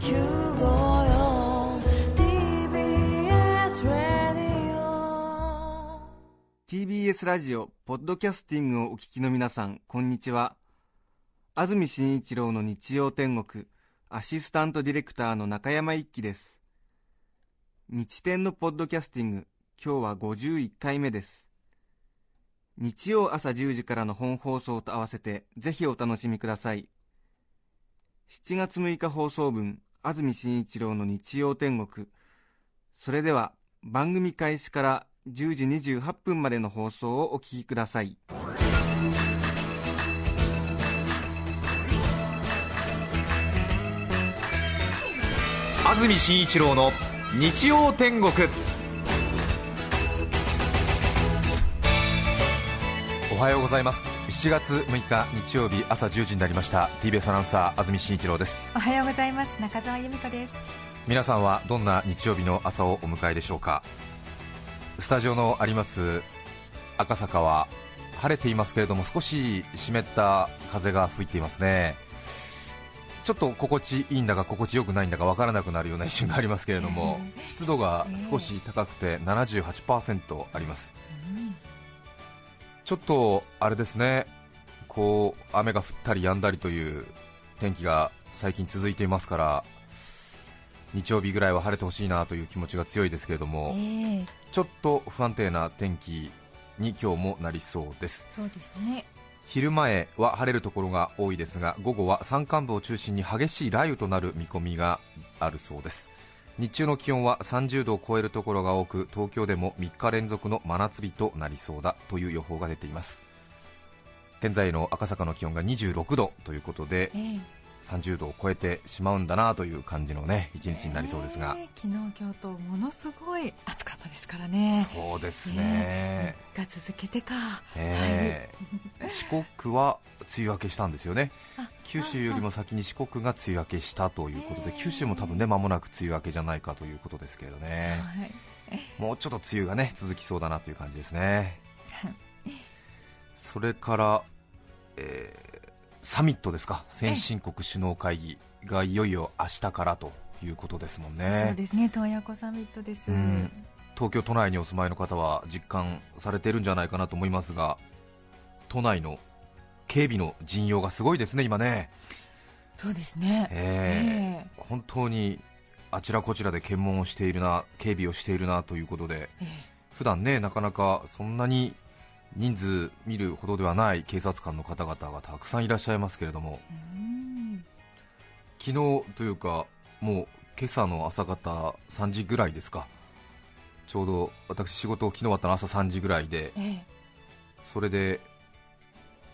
954 TBS ラディオ TBS ラジオポッドキャスティングをお聞きの皆さんこんにちは。安住紳一郎の日曜天国アシスタントディレクターの中山一輝です。日天のポッドキャスティング今日は51回目です。日曜朝10時からの本放送と合わせてぜひお楽しみください。7月6日放送分安住紳一郎の日曜天国。それでは番組開始から10時28分までの放送をお聞きください。安住紳一郎の日曜天国。おはようございます。7月6日日曜日朝10時になりました。TBS アナウンサー安住紳一郎です。おはようございます。中澤由美香です。皆さんはどんな日曜日の朝をお迎えでしょうか？スタジオのあります赤坂は晴れていますけれども少し湿った風が吹いていますね。ちょっと心地いいんだか心地よくないんだかわからなくなるような一瞬がありますけれども、湿度が少し高くて78%あります、ちょっとあれですね。こう雨が降ったり止んだりという天気が最近続いていますから日曜日ぐらいは晴れてほしいなという気持ちが強いですけれども、ええ。ちょっと不安定な天気に今日もなりそうです。そうですね。昼前は晴れるところが多いですが午後は山間部を中心に激しい雷雨となる見込みがあるそうです日中の気温は30度を超えるところが多く東京でも3日連続の真夏日となりそうだという予報が出ています。現在の赤坂の気温が26度ということでええ。30度を超えてしまうんだなという感じのね一日になりそうですが、ええ昨日今日とものすごい暑かったですからね。そうですね。ね、が続けてか。ええ 四国は梅雨明けしたんですよね。あ九州よりも先に四国が梅雨明けしたということでへえ九州も多分ね間もなく梅雨明けじゃないかということですけれどね。はい。もうちょっと梅雨がね続きそうだなという感じですね。それから、えーサミットですか？先進国首脳会議がいよいよ明日からということですもんそうねですね。洞爺湖サミットです、うん。東京都内にお住まいの方は実感されているんじゃないかなと思いますが都内の警備の陣容がすごいですね今ね。そうですね。えー本当にあちらこちらで検問をしているな、警備をしているなということで、ええ。普段ねなかなかそんなに人数見るほどではない警察官の方々がたくさんいらっしゃいますけれども、うん昨日というか、もう今朝の朝方3時ぐらいですか、ちょうど私、仕事を昨日終わったの朝3時ぐらいで、ええ。それで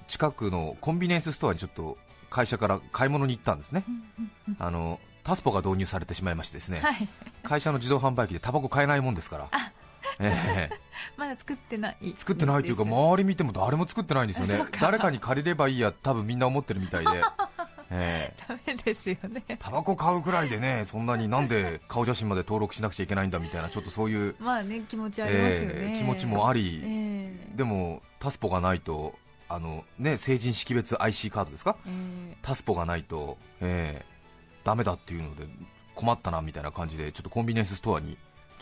近くのコンビニエンスストアにちょっと会社から買い物に行ったんですね。あのタスポが導入されてしまいましてですね、はい。会社の自動販売機でタバコ買えないもんですから、ええ。まだ作ってない。作ってないというか、周り見ても誰も作ってないんですよね。誰かに借りればいいや、多分みんな思ってるみたいで、ええ。ダメですよね。タバコ買うくらいでね、そんなになんで顔写真まで登録しなくちゃいけないんだみたいな、ちょっとそういう、まあね気持ちありますよね、ええ気持ちもあり、ええ。でもタスポがないと、あのね、成人識別 IC カードですか、ええ。タスポがないと、ええダメだっていうので、困ったなみたいな感じで、ちょっとコンビニエンスストアに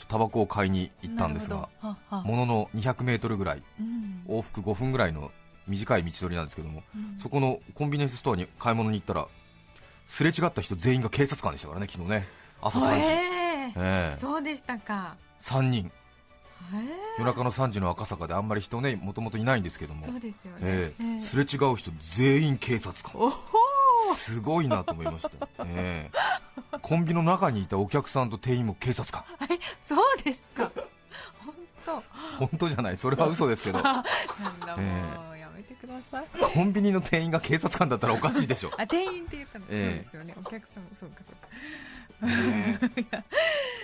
タバコを買いに行ったんですが。ものの200メートルぐらい、うん。往復5分ぐらいの短い道のりなんですけども、うん。そこのコンビニエンスストアに買い物に行ったら、すれ違った人全員が警察官でしたからね、昨日ね、朝3時、ええええ。そうでしたか、3人、え夜中の3時の赤坂であんまり人ね、もともといないんですけども。え、そうですよね、ええ。ええ。すれ違う人全員警察官、すごいなと思いました、ええ。コンビの中にいたお客さんと店員も警察官、ーそうですか。本当。本当じゃない、それは嘘ですけど、なんだもう、えやめてください。コンビニの店員が警察官だったらおかしいでしょ。あ店員って言ったの、ええそうですよね。お客さんもそうかそうか。ね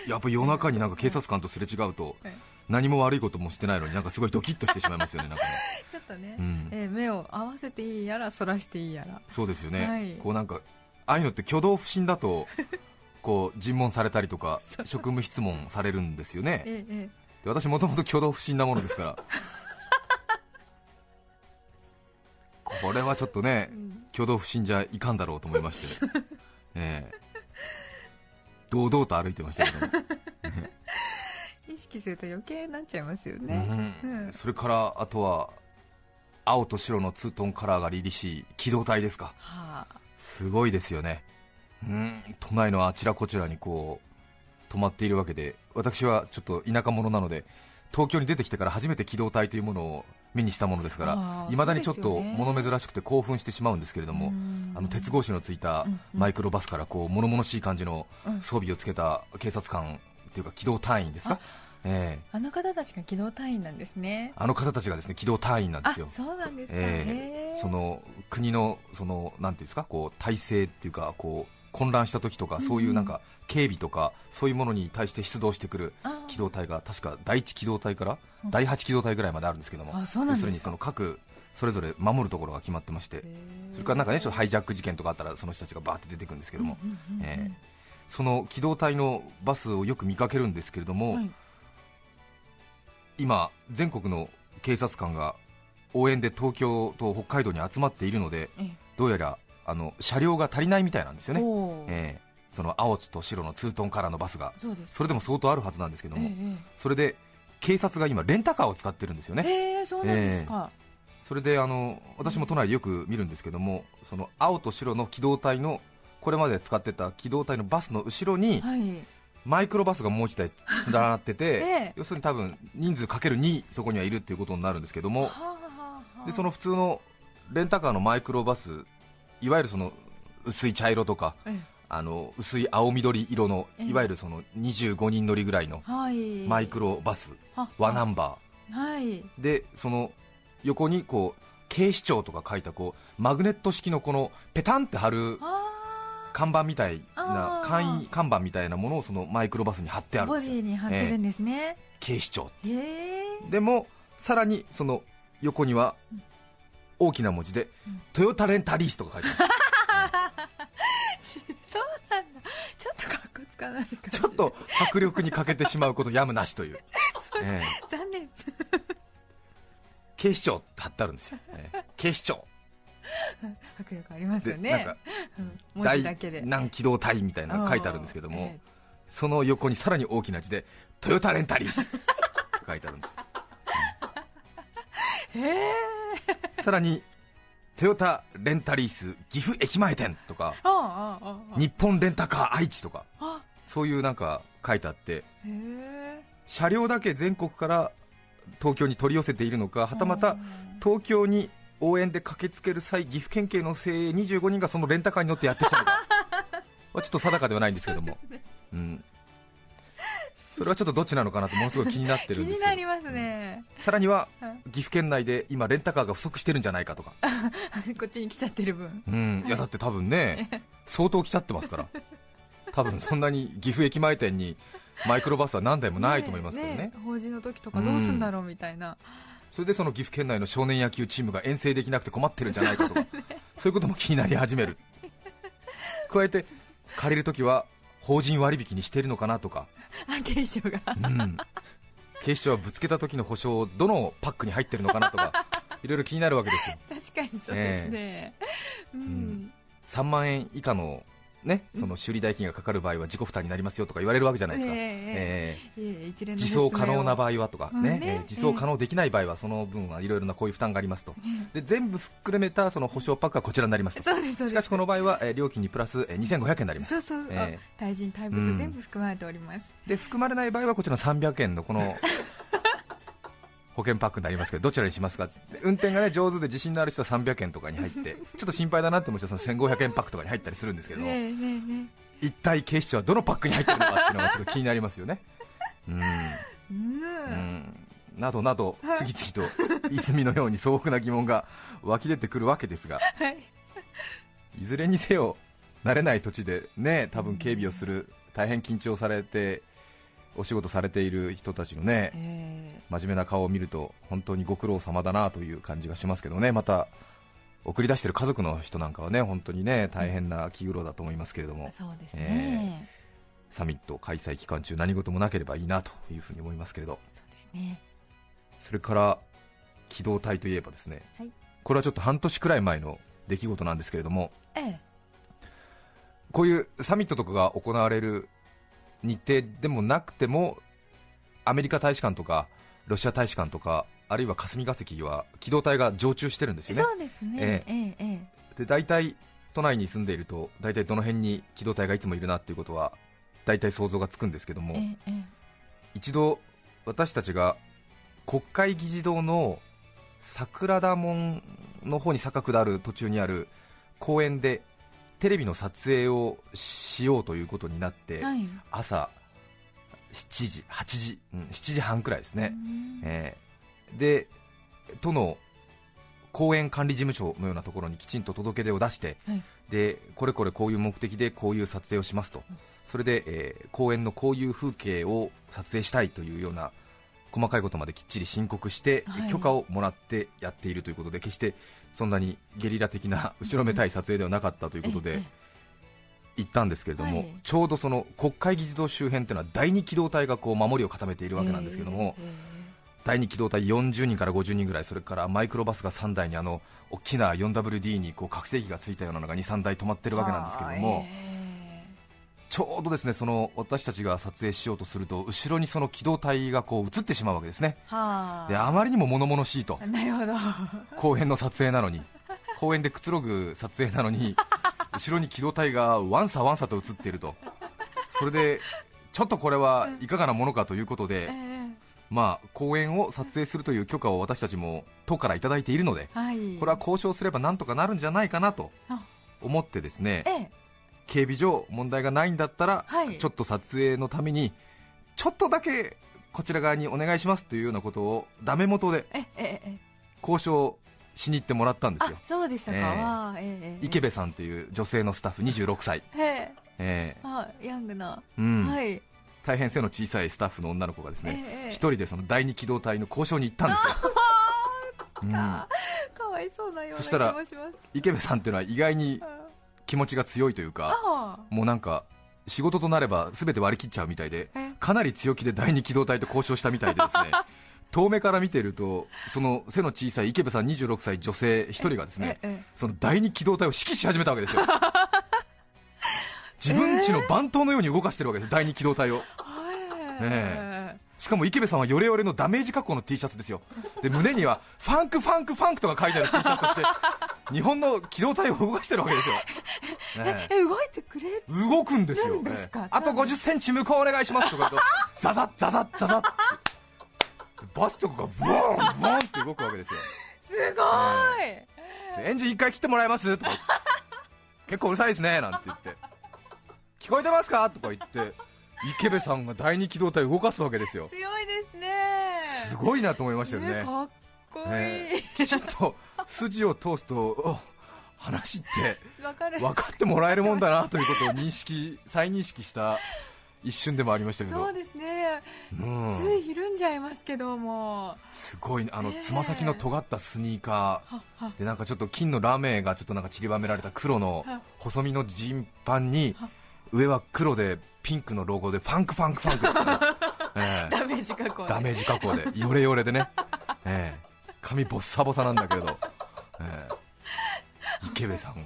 やっぱ夜中になんか警察官とすれ違うと はい何も悪いこともしてないのになんかすごいドキッとしてしまいますよねなんかね。ちょっとね、うん。ええ目を合わせていいやらそらしていいやら。そうですよね、はい。こうなんかああいうのって挙動不審だとこう尋問されたりとか職務質問されるんですよね。えええで私もともと挙動不審なものですから。これはちょっとねえうん。挙動不審じゃいかんだろうと思いまして、え堂々と歩いてましたけど識すると余計になっちゃいますよね、うん。うん。それからあとは青と白のツートンカラーが凛々しい機動隊ですか。はあ。すごいですよね。うん。都内のあちらこちらにこう止まっているわけで私はちょっと田舎者なので東京に出てきてから初めて機動隊というものを目にしたものですからいまだにちょっと物珍しくて興奮してしまうんですけれどもうん。あの鉄格子のついたうん。うん。マイクロバスからこう物々しい感じのうん。装備をつけた警察官っていうか機動隊員ですか、ええ。あの方たちが機動隊員なんですね。あの方たちがですね機動隊員なんであすよ。そうなんですか、ええ。その国のそのなんていうんですかこう体制っていうかこう混乱した時とか、そういうなんか警備とかそういうものに対して出動してくるあ機動隊が確か第一機動隊からうん。第八機動隊ぐらいまであるんですけども、要するにその各それぞれ守るところが決まってまして、それからなんかねちょっとハイジャック事件とかあったらその人たちがバーって出てくるんですけども、その機動隊のバスをよく見かけるんですけれども、はい今、全国の警察官が応援で東京と北海道に集まっているので、えどうやらあの車両が足りないみたいなんですよね、ええ。その青と白のツートンカラーのバスが、それでも相当あるはずなんですけども、えそれで警察が今、レンタカーを使ってるんですよえね、ええそうなんですか、それであの私も都内でよく見るんですけども、その青と白の機動隊のこれまで使ってた機動隊のバスの後ろに、はいマイクロバスがもう一台連なってて、ええ。要するに多分人数かける2そこにはいるっていうことになるんですけども、はあはあはあ。でその普通のレンタカーのマイクロバス、いわゆるその薄い茶色とか、えあの薄い青緑色のええ。いわゆるその25人乗りぐらいのマイクロバス、はワナンバはい。ーでその横にこう警視庁とか書いたこうマグネット式のこのペタンって貼るあ看板みたいな簡易看板みたいなものをそのマイクロバスに貼ってああるんですよ。ボディに貼ってるんですね、警視庁へえでもさらにその横には大きな文字でうん。トヨタレンタリースとか書いてある。そうなんだ。ちょっとかっこつかないちょっと迫力に欠けてしまうことやむなしという、ええ。残念。警視庁って貼ってあるんですよ、ええ。警視庁 迫力ありますで、よね大字だけで。南機動隊みたいなのが書いてあるんですけども、えその横にさらに大きな字でトヨタレンタリースって書いてあるんです。へえ。さらにトヨタレンタリース岐阜駅前店とか日本レンタカー愛知とかあ。そういうなんか書いてあって車両だけ全国から東京に取り寄せているのかはたまた東京に応援で駆けつける際岐阜県警の精鋭25人がそのレンタカーに乗ってやってきたのかは ちょっと定かではないんですけども。うん、それはちょっとどっちなのかなとものすごい気になって気るんですよになりますね、さらにははい。岐阜県内で今レンタカーが不足してるんじゃないかとか、こっちに来ちゃってる分。うん、いやだって多分ね 相当来ちゃってますから。多分そんなに岐阜駅前店にマイクロバスは何台もないと思いますけどね。法事の時とかどうすんだろうみたいな、それでその岐阜県内の少年野球チームが遠征できなくて困ってるんじゃないかとか そういうことも気になり始める。加えて借りるときは法人割引にしているのかなとか、あ警視庁が。うん、警視庁はぶつけた時の保証どのパックに入ってるのかなとか いろいろ気になるわけですよ。確かにそうですね、うん。ん。3万円以下のね、その修理代金がかかる場合は自己負担になりますよとか言われるわけじゃないですか、ええ自走可能な場合はとか、うんねねえー自走可能できない場合はその分はいろいろなこういう負担がありますと、で全部含めたその保証パックはこちらになりますと、しかしこの場合は、えー料金にプラス、えー2500円になります。そうそう、えあ対人対うん。物全部含まれております、で含まれない場合はこちらの300円のこの保険パックになりますけどどちらにしますか？で運転が、ね、上手で自信のある人は300円とかに入って ちょっと心配だなって思う人はその1500円パックとかに入ったりするんですけども、ねえね一体警視庁はどのパックに入ってるのかっていうのがちょっと気になりますよね。うん。えうん、うん。などなど 次々と泉のように素朴な疑問が湧き出てくるわけですが、はい。いずれにせよ慣れない土地でね多分警備をする大変緊張されてお仕事されている人たちのねえ真面目な顔を見ると本当にご苦労様だなという感じがしますけどね。また送り出している家族の人なんかはね本当にね大変な気苦労だと思いますけれども。えそうですね、サミット開催期間中何事もなければいいなというふうに思いますけれど。そうですね。それから機動隊といえばですね、はい。これはちょっと半年くらい前の出来事なんですけれどもええこういうサミットとかが行われる日程でもなくてもアメリカ大使館とかロシア大使館とかあるいは霞が関は機動隊が常駐してるんですよね。そうですね。ええええ。で大体都内に住んでいると大体どの辺に機動隊がいつもいるなっていうことは大体想像がつくんですけども、ええええ。一度私たちが国会議事堂の桜田門の方に坂下る途中にある公園でテレビの撮影をしようということになって、はい。朝7時、8時、うん、7時半くらいですね、うん。えーで都の公園管理事務所のようなところにきちんと届け出を出して、はい。でこれこれこういう目的でこういう撮影をしますと、それで、えー公園のこういう風景を撮影したいというような細かいことまできっちり申告して、はい。許可をもらってやっているということで決してそんなにゲリラ的な 後ろめたい撮影ではなかったということで、ええ行ったんですけれども、はい。ちょうどその国会議事堂周辺というのは第二機動隊がこう守りを固めているわけなんですけども、ええ第二機動隊40人から50人ぐらい、それからマイクロバスが3台にあの大きな 4WD にこう拡声器がついたようなのが2、3台止まってるわけなんですけども、えちょうどですねその私たちが撮影しようとすると、後ろにその機動隊がこう映ってしまうわけですね、えはあ。であまりにも物々しいと、なるほど。公園の撮影なのに、公園でくつろぐ撮影なのに、後ろに機動隊がワンサワンサと映っていると、それでちょっとこれはいかがなものかということで、ええ。まあ、公園を撮影するという許可を私たちも都からいただいているので、はい。これは交渉すればなんとかなるんじゃないかなとあ。思ってですねええ警備上問題がないんだったら、はい。ちょっと撮影のためにちょっとだけこちら側にお願いしますというようなことをダメ元で交渉しに行ってもらったんですあよ、そうでしたか。ええ。わあええええ。池部さんという女性のスタッフ26歳、え。ええ。あヤングな。ーうん。はい。大変背の小さいスタッフの女の子がですねええ一、人でその第二機動隊の交渉に行ったんですよ、うん。かかわいそうなような気そしたらもします。池部さんっていうのは意外にあ気持ちが強いというかあもうなんか仕事となれば全て割り切っちゃうみたいでえ？かなり強気で第二機動隊と交渉したみたいでですね。遠目から見ているとその背の小さい池部さん26歳女性1人がですね。ええその第二機動隊を指揮し始めたわけですよ。自分ちの番頭のように動かしてるわけです第二機動隊を。はい。えしかも池部さんはヨレヨレのダメージ加工の T シャツですよ。で胸には funk funk funk とか書いてある T シャツとして日本の機動隊を動かしてるわけですよ、ええ。え動いてくれる？動くんですよ。すか？ええ。あと50センチ向こうお願いしますとか言うとザザッザザッザザッバスとかがブワーンブワーンって動くわけですよ。すごい、でエンジン一回切ってもらえます？とか結構うるさいですねなんて言って。聞こえてますか？とか言って池部さんが第二機動隊を動かすわけですよ。強いですね。すごいなと思いましたよね。ねかっこいい、ねきちんと筋を通すとお話って 分かってもらえるもんだなということを認識再認識した一瞬でもありましたけど。そうですね、うん。ついひるんじゃいますけども。すごいねあのつま先の尖ったスニーカー。でなんかちょっと金のラメがちょっとなんか散りばめられた黒のは細身のジーンパンに上は黒でピンクのロゴで funk funk funk ですね ええ。ダメージ加工ダメージ加工で。ヨレヨレでね、ええ。髪ボッサボサなんだけれど、ええ。池部さんが。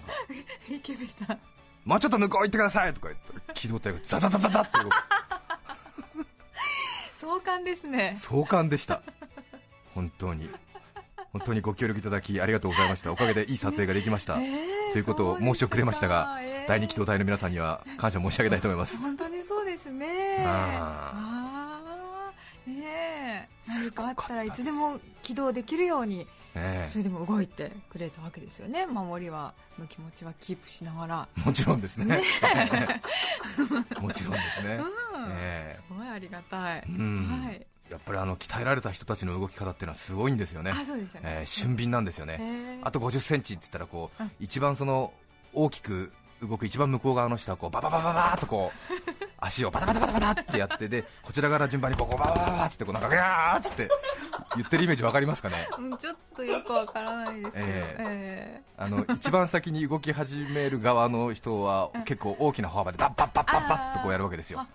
ジ池部さん。もうちょっと向こう行ってくださいとか言って機動隊がザザザザザって動く。壮観ですね。壮観でした。本当に。本当にご協力いただきありがとうございました。おかげでいい撮影ができました、ええということを申し遅れましたが、第二機動隊の皆さんには感謝申し上げたいと思いますねあああねえ。何かあったらいつでも起動できるようにえそれでも動いてくれたわけですよね。守りはの気持ちはキープしながら。えもちろんですね。もちろんですね、うん。えすごいありがたい、えうん。はい。やっぱりあの鍛えられた人たちの動き方っていうのはすごいんですよね。あそうですよね、えー俊敏なんですよね、あと50センチって言ったらこう、うん。一番その大きく動く一番向こう側の人はこうバババババーっとこう足をバタバタバタバタってやってでこちらから順番にこうこうバババババってこうなんかギャーっつって言ってるイメージわかりますかねうん、ちょっとよくわからないですけど、ええあの一番先に動き始める側の人は結構大きな歩幅でパッパッパッパッパッとこうやるわけですよ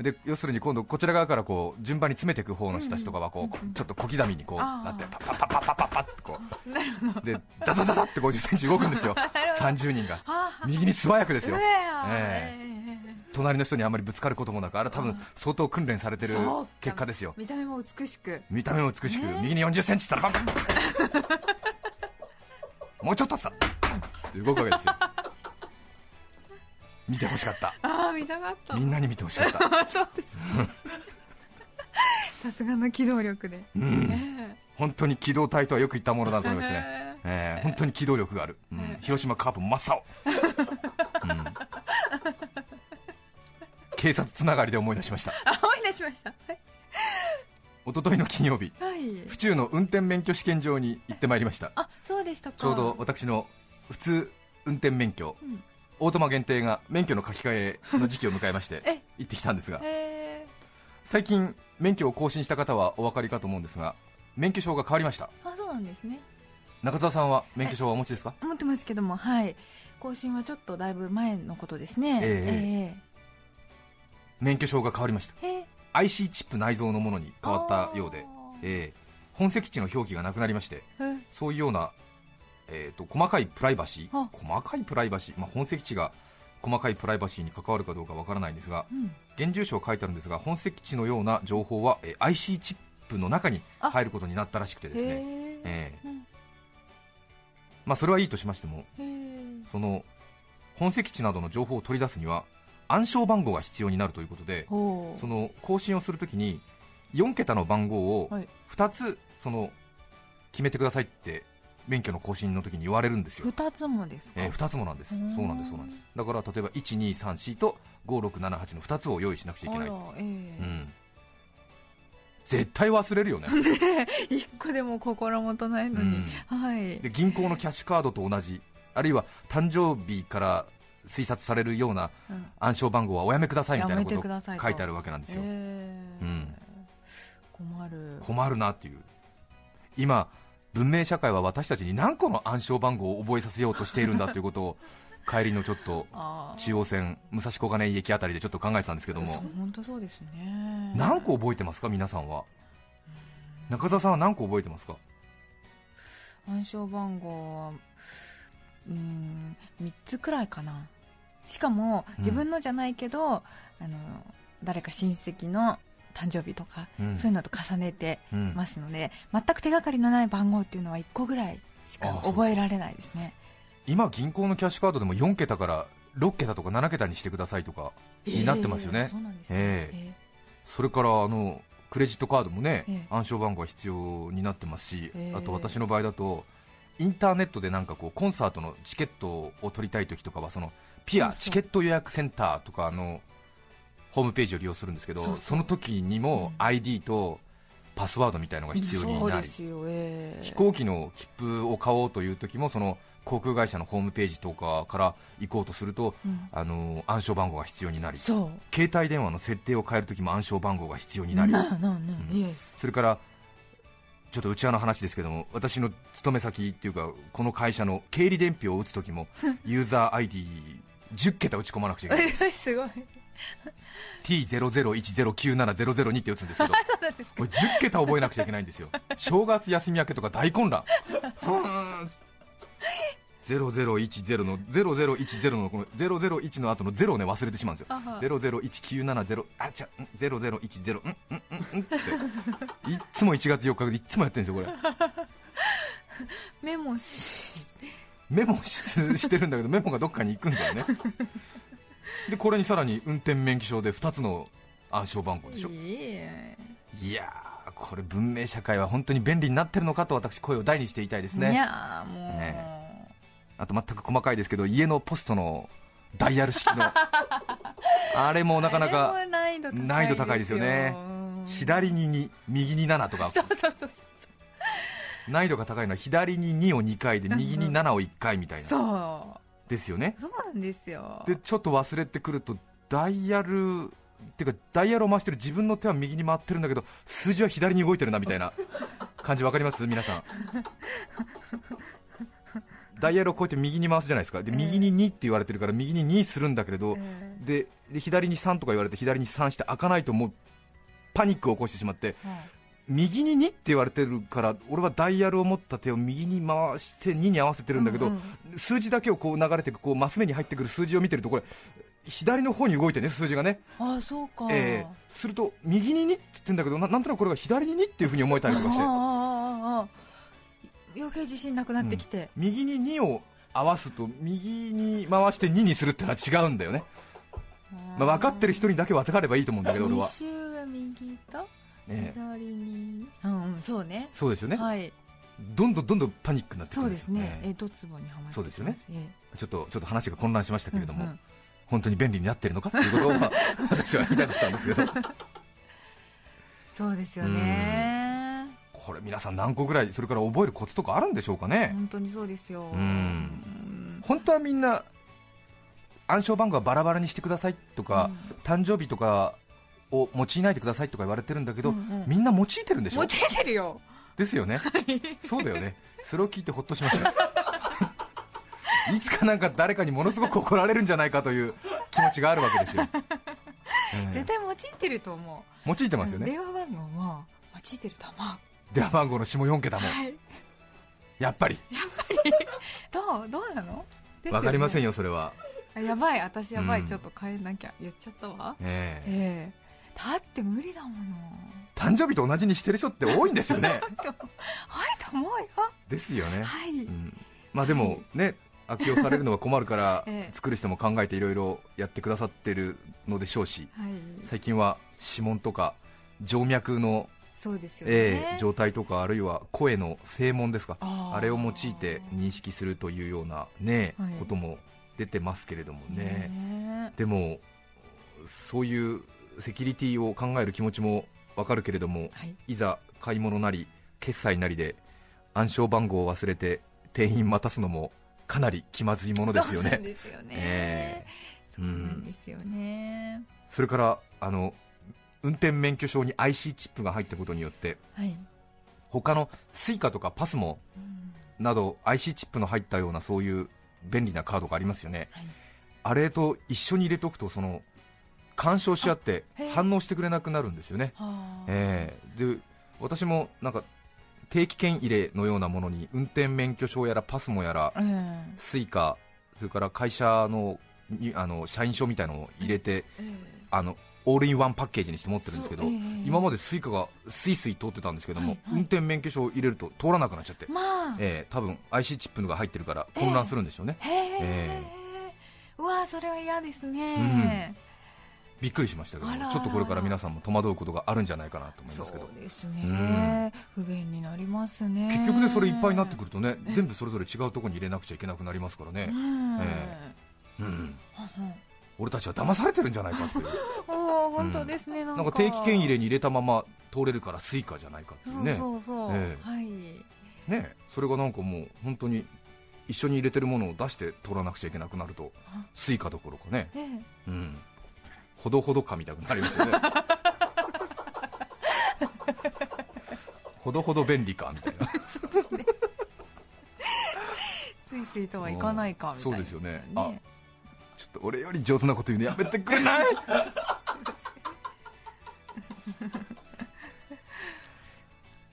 で要するに今度こちら側からこう順番に詰めていく方の人たちとかはこうちょっと小刻みにこうなってパッパッパッパッパッパッパッってこうでザザザザって50センチ動くんですよ30人が右に素早くですよえええ隣の人にあまりぶつかることもなくあれ多分相当訓練されてる結果ですよ。見た目も美しく。見た目も美しく、ね。右に4 0センチったらバンバン もうちょっとさって動くわけですよ。見てほしかった。ああ見たかった。みんなに見てほしかった。そうですね。さすがの機動力で、うん。ね。本当に機動隊とはよく言ったものだと思いますね、へ えー本当に機動力がある、うん。広島カープ真っ青、警察つながりで思い出しました。あ思い出しました。一昨日の金曜日はい。府中の運転免許試験場に行ってまいりました。あそうでしたか。ちょうど私の普通運転免許、うん。オートマ限定が免許の書き換えの時期を迎えまして え。行ってきたんですがへ最近免許を更新した方はお分かりかと思うんですが免許証が変わりました。ーあそうなんですね。中澤さんは免許証はお持ちですか？思ってますけどもはい。更新はちょっとだいぶ前のことですね。え免許証が変わりました。IC チップ内蔵のものに変わったようでえー本籍地の表記がなくなりましてえ。そういうような、えー、と細かいプライバシーあ。細かいプライバシー、まあ、本籍地が細かいプライバシーに関わるかどうかわからないんですがうん。現住所は書いてあるんですが本籍地のような情報は、えー IC チップの中に入ることになったらしくてですね、へえ。えー。うん。まあ、それはいいとしましてもその本籍地などの情報を取り出すには暗証番号が必要になるということでその更新をするときに4桁の番号をはい。2つその決めてくださいって免許の更新の時に言われるんですよ、二つもですか、えー2つもなんです。うーん。そうなんですそうなんです。だから例えば1234と5678の2つを用意しなくちゃいけない、ええ。うん、絶対忘れるよね。一個でも心もとないのに、はい。で銀行のキャッシュカードと同じ。あるいは誕生日から推察されるようなうん。暗証番号はおやめくださいみたいなことくださいと。書いてあるわけなんですよ、ええうん。困る。困るなっていう。今文明社会は私たちに何個の暗証番号を覚えさせようとしているんだということを 帰りのちょっと中央線武蔵小金井駅あたりでちょっと考えてたんですけども。本当そうですね。何個覚えてますか皆さんは？中澤さんは何個覚えてますか？暗証番号はうーん3つくらいかな。しかもうん。自分のじゃないけど、あの誰か親戚の誕生日とか、うん。そういうのと重ねてうんますので全く手がかりのない番号っていうのは1個ぐらいしか覚えられないですね。今銀行のキャッシュカードでも4桁から6桁とか7桁にしてくださいとかになってますよね。ええ。それからあのクレジットカードもね、ええ。暗証番号が必要になってますし、ええ。あと私の場合だとインターネットでなんかこうコンサートのチケットを取りたい時とかはそのピアチケット予約センターとかのホームページを利用するんですけどその時にもうん。ID とパスワードみたいのが必要になりええ飛行機の切符を買おうという時もその航空会社のホームページとかから行こうとすると、うん。あの暗証番号が必要になり携帯電話の設定を変える時も暗証番号が必要になりうん。それからちょっと内輪の話ですけども私の勤め先っていうかこの会社の経理伝票を打つ時も ユーザー ID10 桁打ち込まなくちゃいけない。すごい。T0010970002 って打つんですけど これ10桁覚えなくちゃいけないんですよ。正月休み明けとか大混乱0010の0010のこの001の後の0をね忘れてしまうんですよ。あは。001970あ違う0010うんうんうん？うん？って。いっつも1月4日でいっつもやってるんですよこれ。メモしメモししてるんだけどメモがどっかに行くんだよね。でこれにさらに運転免許証で2つの暗証番号でしょ。いやーこれ文明社会は本当に便利になってるのかと私声を大にして言いたいですいねやーもう、ねあと全く細かいですけど家のポストのダイヤル式の。あれもなかなあか難易度高いですよね。うん左に2右に7とか。難易度が高いのは左に2を2回で右に7を1回みたいな。そですよね。うそうなんですよ。でちょっと忘れてくるとダイヤルっていうかダイヤルを回してる自分の手は右に回ってるんだけど数字は左に動いてるなみたいな感じわかります？皆さん ダイヤルをこうやって右に回すじゃないですか。でええ右に2って言われてるから右に2するんだけれど、えでで左に3とか言われて左に3して開かないともうパニックを起こしてしまって右に2って言われてるから俺はダイヤルを持った手を右に回して2に合わせてるんだけど、うん数字だけをこう流れていくこうマス目に入ってくる数字を見てるとこれ左の方に動いてね数字がね、ああそうか、えーすると右に2って言ってんだけどななんとなくこれが左に2っていうふうに思えたりとかして。ああああああ余計自信なくなってきて、右に2を合わすと右に回して2にするってのは違うんだよね、まあ、分かってる人にだけ分かればいいと思うんだけど俺は。2、周は右とね、左に、うんうんそうね。そうですよね、はい。どんどんどんどんパニックになってくるんそうですね、ええ。ドツボにはまってそうですよね。ええ。ちょっとちょっと話が混乱しましたけれども、うんうん。本当に便利になってるのかっていうことを私は言いたかったんですけど。そうですよねこれ皆さん何個ぐらいそれから覚えるコツとかあるんでしょうかね、本当にそうですよ。うん。うん本当はみんな暗証番号はバラバラにしてくださいとか、誕生日とかを用いないでくださいとか言われてるんだけど、うんうん。みんな用いてるんでしょ？用いてるよ。ですよね、そうだよね、それを聞いてほっとしました。いつかなんか誰かにものすごく怒られるんじゃないかという気持ちがあるわけですよ。ええ絶対用いてると思う。用いてますよね、電話番号も用いてると思う電話番号の下4桁も、はい。やっぱり、どうどうなの？わかりませんよよ、それは。あやばい。私やばい、うん。ちょっと変えなきゃ言っちゃったわ。ええ。ええ。だって無理だもの。誕生日と同じにしてる人って多いんですよね。はいと思うよ。ですよね。はい、うん。まあでもね、悪用されるのが困るから ええ。作る人も考えていろいろやってくださってるのでしょうしはい最近は指紋とか静脈の、そうですよね、ええ状態とかあるいは声の声紋ですか。あれを用いて認識するというようなね、はい。ことも出てますけれどもね。ねでもそういうセキュリティを考える気持ちもわかるけれどもはい。いざ買い物なり決済なりで暗証番号を忘れて店員待たすのもかなり気まずいものですよそうですよね、ええ。そうなんですよね、それからあの運転免許証に IC チップが入ったことによってはい、他の Suica とか PASMO うん。など IC チップの入ったようなそういう便利なカードがありますよね。はい。あれと一緒に入れておくとその干渉し合って反応してくれなくなるんですよね、はあ。ええ。で私もなんか定期券入れのようなものに運転免許証やら PASMO やらええ。 Suicaそれから会社のにあの社員証みたいなのを入れてえ。あのオールインワンパッケージにして持ってるんですけど、ええ。今まで Suica がスイスイ通ってたんですけども、はいはい。運転免許証を入れると通らなくなっちゃって、えまあ、ええ多分 IC チップのが入ってるから混乱するんでしょうね、へえ、えうわそれは嫌ですね、びっくりしましたけどちょっとこれから皆さんも戸惑うことがあるんじゃないかなと思いますけど。そうですね、不便になりますね。結局ねそれいっぱいになってくるとね全部それぞれ違うところに入れなくちゃいけなくなりますからね、うん。え。うん、うん俺たちは騙されてるんじゃないかっていう。本当ですね、なんか。なんか定期券入れに入れたまま通れるから Suica じゃないかっていうね。そうそうそう、ええ。はい。ねそれがなんかもう本当に一緒に入れてるものを出して通らなくちゃいけなくなると Suica どころかね、ええ。うん、ほどほどかみたくなりますよね。ほどほど便利かみたいな。スイスイとはいかないかみたいな、そうですよね。あちょっと俺より上手なこと言うのやめてくれない？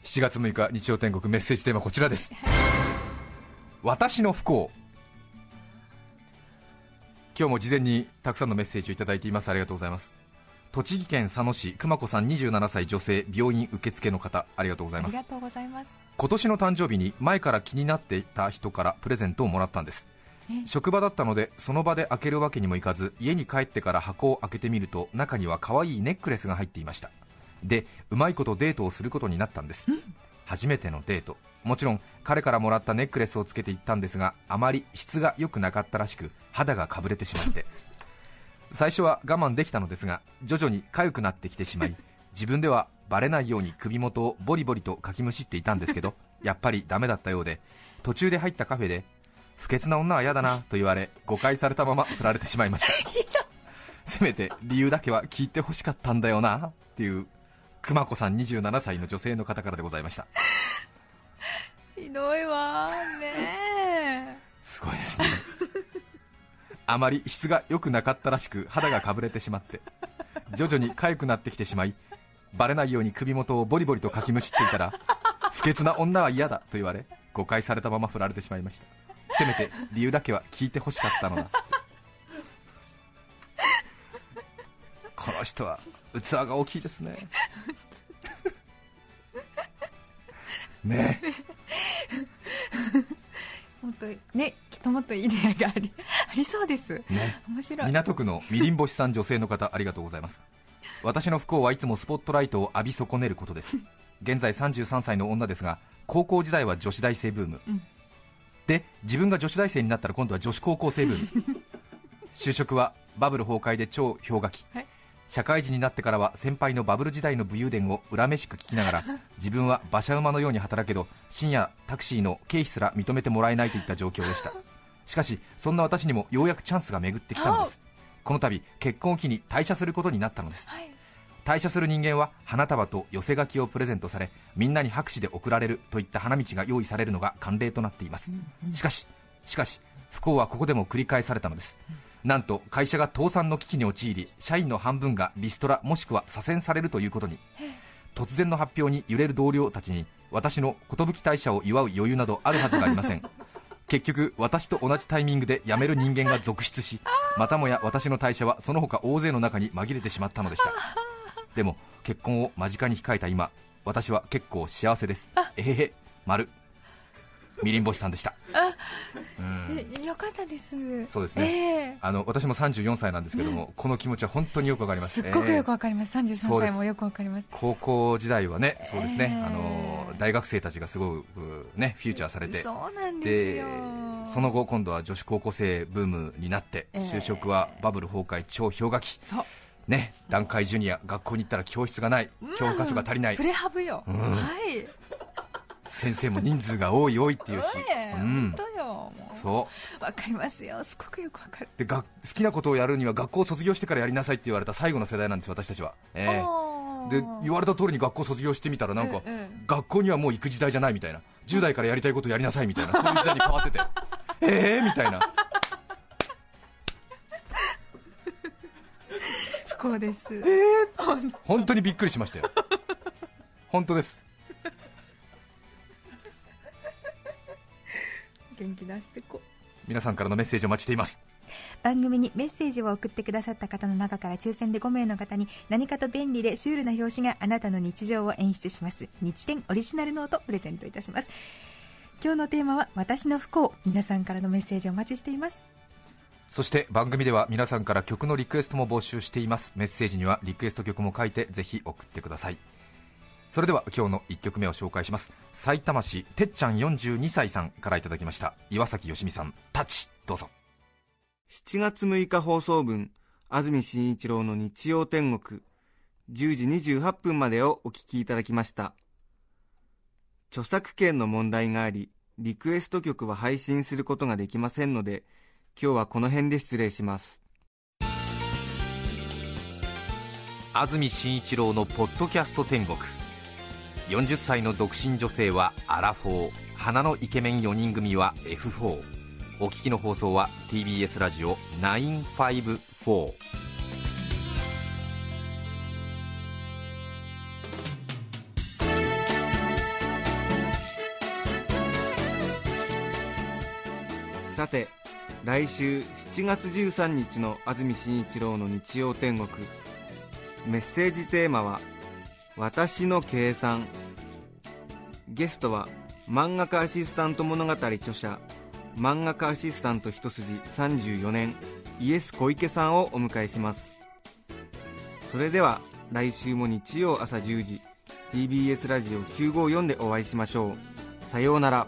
7月6日日曜天国メッセージテーマこちらです。私の不幸。今日も事前にたくさんのメッセージをいただいています。ありがとうございます。栃木県佐野市熊子さん27歳女性病院受付の方。ありがとうございます。ありがとうございます。今年の誕生日に前から気になっていた人からプレゼントをもらったんです。え職場だったのでその場で開けるわけにもいかず家に帰ってから箱を開けてみると中には可愛いネックレスが入っていました。でうまいことデートをすることになったんです。初めてのデート。もちろん彼からもらったネックレスをつけていったんですがあまり質が良くなかったらしく肌がかぶれてしまって。最初は我慢できたのですが徐々に痒くなってきてしまい自分ではバレないように首元をボリボリとかきむしっていたんですけどやっぱりダメだったようで途中で入ったカフェで不潔な女は嫌だなと言われ誤解されたまま振られてしまいました。せめて理由だけは聞いてほしかったんだよなっていう熊子さん27歳の女性の方からでございました。ひどいわねすごいですね。あまり質が良くなかったらしく肌がかぶれてしまって徐々に痒くなってきてしまいバレないように首元をボリボリとかきむしっていたら不潔な女は嫌だと言われ誤解されたまま振られてしまいましたせめて理由だけは聞いてほしかったのだ。の人は器が大きいですね。ね。もっとねきっともっといい出会いがありありそうです。ね。面白い。港区のみりん星さん女性の方ありがとうございます。私の不幸はいつもスポットライトを浴び損ねることです。現在33歳の女ですが高校時代は女子大生ブーム、うんで自分が女子大生になったら今度は女子高校生ブーム就職はバブル崩壊で超氷河期、はい。社会人になってからは先輩のバブル時代の武勇伝を恨めしく聞きながら 自分は馬車馬のように働くけど深夜タクシーの経費すら認めてもらえないといった状況でした。しかしそんな私にもようやくチャンスが巡ってきたのです。この度結婚を機に退社することになったのです。はい退社する人間は花束と寄せ書きをプレゼントされみんなに拍手で送られるといった花道が用意されるのが慣例となっています、しかししかし不幸はここでも繰り返されたのです、なんと会社が倒産の危機に陥り社員の半分がリストラもしくは左遷されるということに。突然の発表に揺れる同僚たちに私の寿退社を祝う余裕などあるはずがありません。結局私と同じタイミングで辞める人間が続出しまたもや私の退社はその他大勢の中に紛れてしまったのでした でも結婚を間近に控えた今私は結構幸せです。えへへ。丸。みりん星さんでした。うん。えよかったです。そうですね。ええ。あの私も34歳なんですけども、この気持ちは本当によくわかります。すっごくよくえーわかります、そう33です歳もよくわかります。高校時代はね、そうですね、えーあの大学生たちがすごくねフューチャーされて、そうなんですでよその後、今度は女子高校生ブームになって、えー就職はバブル崩壊、超氷河期、そうね、段階ジュニア、学校に行ったら教室がない、教科書が足りない。プ、レハブよ、ん。はい。先生も人数が多い多いっていうし、ええうん。本当よ。そう。わかりますよ。すごくよくわかる。でが好きなことをやるには学校を卒業してからやりなさいって言われた最後の世代なんです、私たちは。えー。で言われた通りに学校卒業してみたらなんか、ええ学校にはもう行く時代じゃないみたいな。10代からやりたいことやりなさいみたいな。そういう時代に変わってて。ええみたいな不幸です、本当にびっくりしましたよ。本当です。元気出してこ。皆さんからのメッセージをお待ちしています。番組にメッセージを送ってくださった方の中から抽選で5名の方に何かと便利でシュールな表紙があなたの日常を演出します。日展オリジナルノートプレゼントいたします。今日のテーマは私の不幸。皆さんからのメッセージお待ちしていますそして番組では皆さんから曲のリクエストも募集しています。メッセージにはリクエスト曲も書いてぜひ送ってください。それでは今日の1曲目を紹介します。埼玉市てっちゃん42歳さんからいただきました。岩崎よしみさんタッチどうぞ。7月6日放送分安住紳一郎の日曜天国10時28分までをお聞きいただきました。著作権の問題がありリクエスト曲は配信することができませんので今日はこの辺で失礼します。安住紳一郎のポッドキャスト天国。40歳の独身女性はアラフォー。花のイケメン4人組は F4 お聞きの放送は TBS ラジオ954さて来週7月13日の安住紳一郎の日曜天国。メッセージテーマは「私の計算」ゲストは漫画家アシスタント物語著者漫画家アシスタント一筋34年イエス小池さんをお迎えします。それでは来週も日曜朝10時 TBS ラジオ954でお会いしましょう。さようなら。